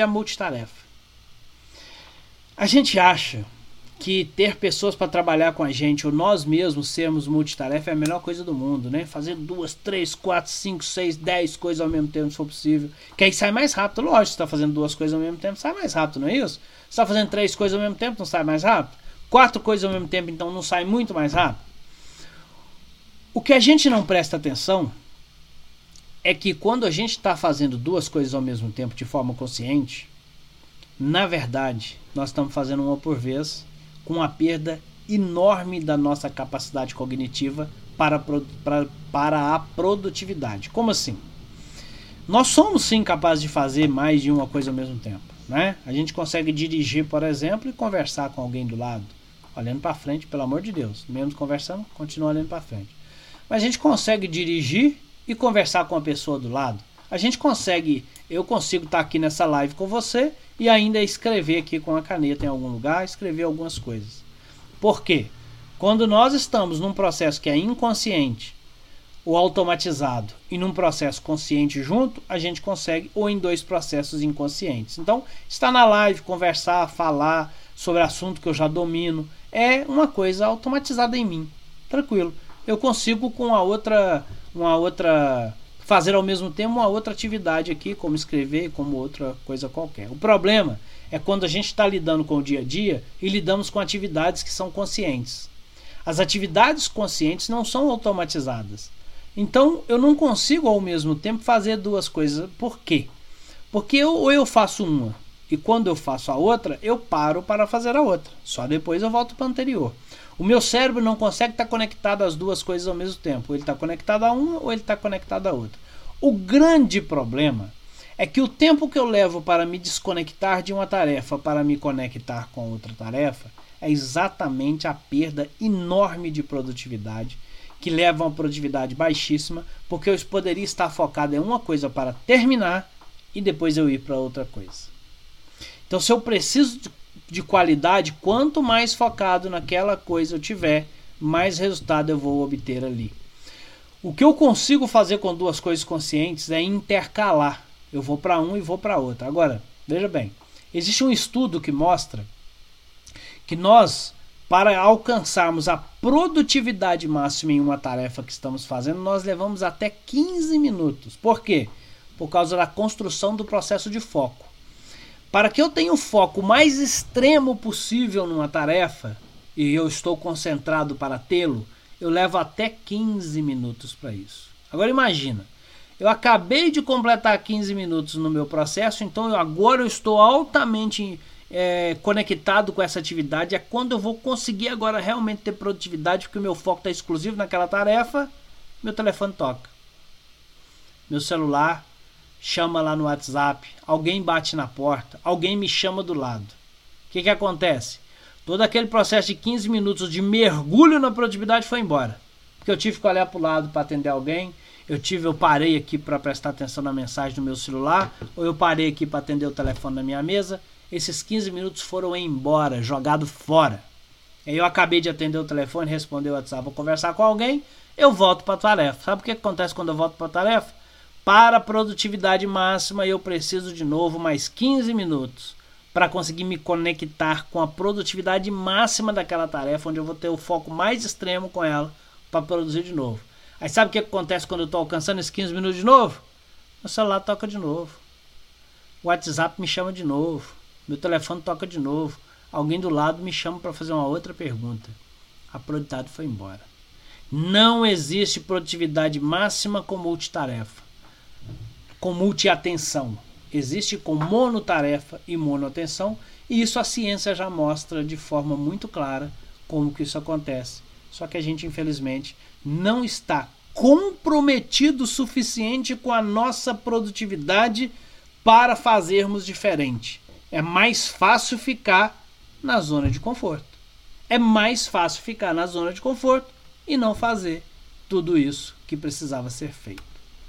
a multitarefa. A gente acha que ter pessoas para trabalhar com a gente ou nós mesmos sermos multitarefa é a melhor coisa do mundo, né? Fazer duas, três, quatro, cinco, seis, dez coisas ao mesmo tempo, se for possível. Que aí sai mais rápido. Lógico, você está fazendo duas coisas ao mesmo tempo, sai mais rápido, não é isso? Você está fazendo três coisas ao mesmo tempo, não sai mais rápido? Quatro coisas ao mesmo tempo, então não sai muito mais rápido? O que a gente não presta atenção é que quando a gente está fazendo duas coisas ao mesmo tempo de forma consciente, na verdade, nós estamos fazendo uma por vez com uma perda enorme da nossa capacidade cognitiva para, para, para a produtividade. Como assim? Nós somos sim capazes de fazer mais de uma coisa ao mesmo tempo. Né? A gente consegue dirigir, por exemplo, e conversar com alguém do lado, olhando para frente, pelo amor de Deus. Mesmo conversando, continua olhando para frente. Mas a gente consegue dirigir e conversar com a pessoa do lado. A gente consegue, eu consigo estar aqui nessa live com você e ainda escrever aqui com a caneta em algum lugar, escrever algumas coisas. Por quê? Quando nós estamos num processo que é inconsciente ou automatizado e num processo consciente junto, a gente consegue, ou em dois processos inconscientes. Então, estar na live, conversar, falar sobre assunto que eu já domino, é uma coisa automatizada em mim. Tranquilo. Eu consigo com a outra, uma outra fazer ao mesmo tempo uma outra atividade aqui, como escrever, como outra coisa qualquer. O problema é quando a gente está lidando com o dia a dia e lidamos com atividades que são conscientes. As atividades conscientes não são automatizadas. Então eu não consigo ao mesmo tempo fazer duas coisas. Por quê? Porque eu, ou eu faço uma e quando eu faço a outra, eu paro para fazer a outra. Só depois eu volto para a anterior. O meu cérebro não consegue estar conectado às duas coisas ao mesmo tempo. Ou ele está conectado a uma ou ele está conectado a outra. O grande problema é que o tempo que eu levo para me desconectar de uma tarefa para me conectar com outra tarefa é exatamente a perda enorme de produtividade que leva a uma produtividade baixíssima, porque eu poderia estar focado em uma coisa para terminar e depois eu ir para outra coisa. Então, se eu preciso de qualidade, quanto mais focado naquela coisa eu tiver, mais resultado eu vou obter ali. O que eu consigo fazer com duas coisas conscientes é intercalar. Eu vou para um e vou para outra. Agora, veja bem, existe um estudo que mostra que nós, para alcançarmos a produtividade máxima em uma tarefa que estamos fazendo, nós levamos até 15 minutos. Por quê? Por causa da construção do processo de foco. Para que eu tenha o foco mais extremo possível numa tarefa, e eu estou concentrado para tê-lo, eu levo até 15 minutos para isso. Agora imagina, eu acabei de completar 15 minutos no meu processo, então eu, agora eu estou altamente é, conectado com essa atividade. É quando eu vou conseguir agora realmente ter produtividade, porque o meu foco está exclusivo naquela tarefa. Meu telefone toca, meu celular chama lá no WhatsApp, alguém bate na porta, alguém me chama do lado. O que, que acontece? Todo aquele processo de 15 minutos de mergulho na produtividade foi embora. Porque eu tive que olhar para o lado para atender alguém, eu tive, eu parei aqui para prestar atenção na mensagem do meu celular, ou eu parei aqui para atender o telefone na minha mesa. Esses 15 minutos foram embora, jogado fora. Aí eu acabei de atender o telefone, responder o WhatsApp, vou conversar com alguém, eu volto para a tarefa. Sabe o que acontece quando eu volto para a tarefa? Para a produtividade máxima, eu preciso de novo mais 15 minutos para conseguir me conectar com a produtividade máxima daquela tarefa, onde eu vou ter o foco mais extremo com ela para produzir de novo. Aí sabe o que acontece quando eu estou alcançando esses 15 minutos de novo? Meu celular toca de novo. O WhatsApp me chama de novo. Meu telefone toca de novo. Alguém do lado me chama para fazer uma outra pergunta. A produtividade foi embora. Não existe produtividade máxima com multitarefa com multiatenção. Existe com monotarefa e monoatenção, e isso a ciência já mostra de forma muito clara como que isso acontece. Só que a gente, infelizmente, não está comprometido o suficiente com a nossa produtividade para fazermos diferente. É mais fácil ficar na zona de conforto. É mais fácil ficar na zona de conforto e não fazer tudo isso que precisava ser feito.